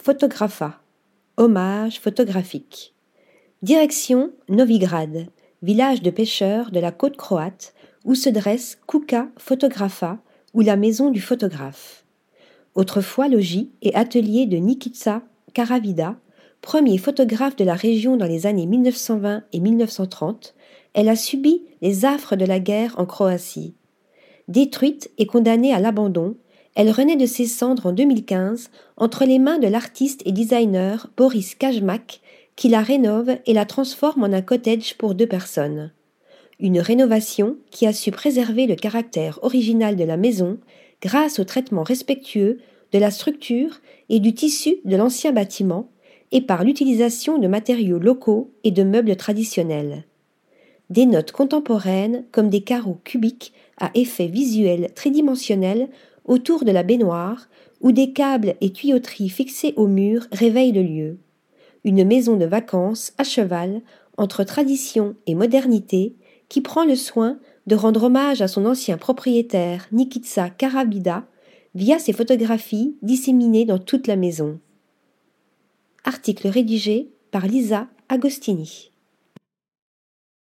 Photographa. Hommage photographique. Direction Novigrad, village de pêcheurs de la côte croate, où se dresse Kuka Photographa, ou la maison du photographe. Autrefois logis et atelier de Nikitsa Karavida, premier photographe de la région dans les années 1920 et 1930, elle a subi les affres de la guerre en Croatie. Détruite et condamnée à l'abandon, elle renaît de ses cendres en 2015 entre les mains de l'artiste et designer Boris Kajmak qui la rénove et la transforme en un cottage pour deux personnes. Une rénovation qui a su préserver le caractère original de la maison grâce au traitement respectueux de la structure et du tissu de l'ancien bâtiment et par l'utilisation de matériaux locaux et de meubles traditionnels. Des notes contemporaines comme des carreaux cubiques à effet visuel tridimensionnel autour de la baignoire où des câbles et tuyauteries fixés au mur réveillent le lieu. Une maison de vacances à cheval entre tradition et modernité qui prend le soin de rendre hommage à son ancien propriétaire Nikitsa Karabida via ses photographies disséminées dans toute la maison. Article rédigé par Lisa Agostini.